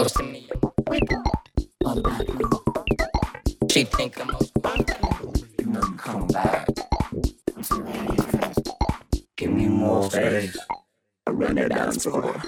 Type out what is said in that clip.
close to me. She think I'm most You you come back. Give me more space. I run it down floor.